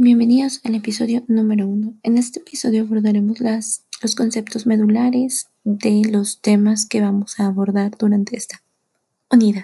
Bienvenidos al episodio número uno. En este episodio abordaremos las, los conceptos medulares de los temas que vamos a abordar durante esta unidad.